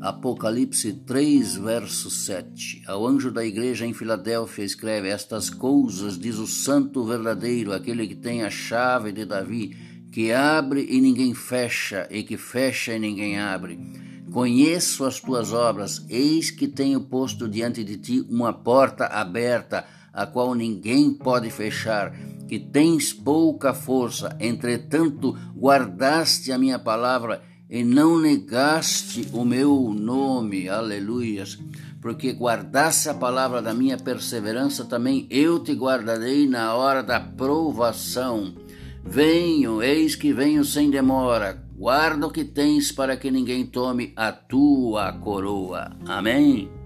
Apocalipse 3, verso 7. Ao anjo da igreja em Filadélfia escreve: Estas coisas diz o Santo verdadeiro, aquele que tem a chave de Davi, que abre e ninguém fecha, e que fecha e ninguém abre. Conheço as tuas obras, eis que tenho posto diante de ti uma porta aberta, a qual ninguém pode fechar que tens pouca força, entretanto guardaste a minha palavra e não negaste o meu nome, aleluias. Porque guardaste a palavra da minha perseverança, também eu te guardarei na hora da provação. Venho, eis que venho sem demora. Guarda o que tens para que ninguém tome a tua coroa. Amém.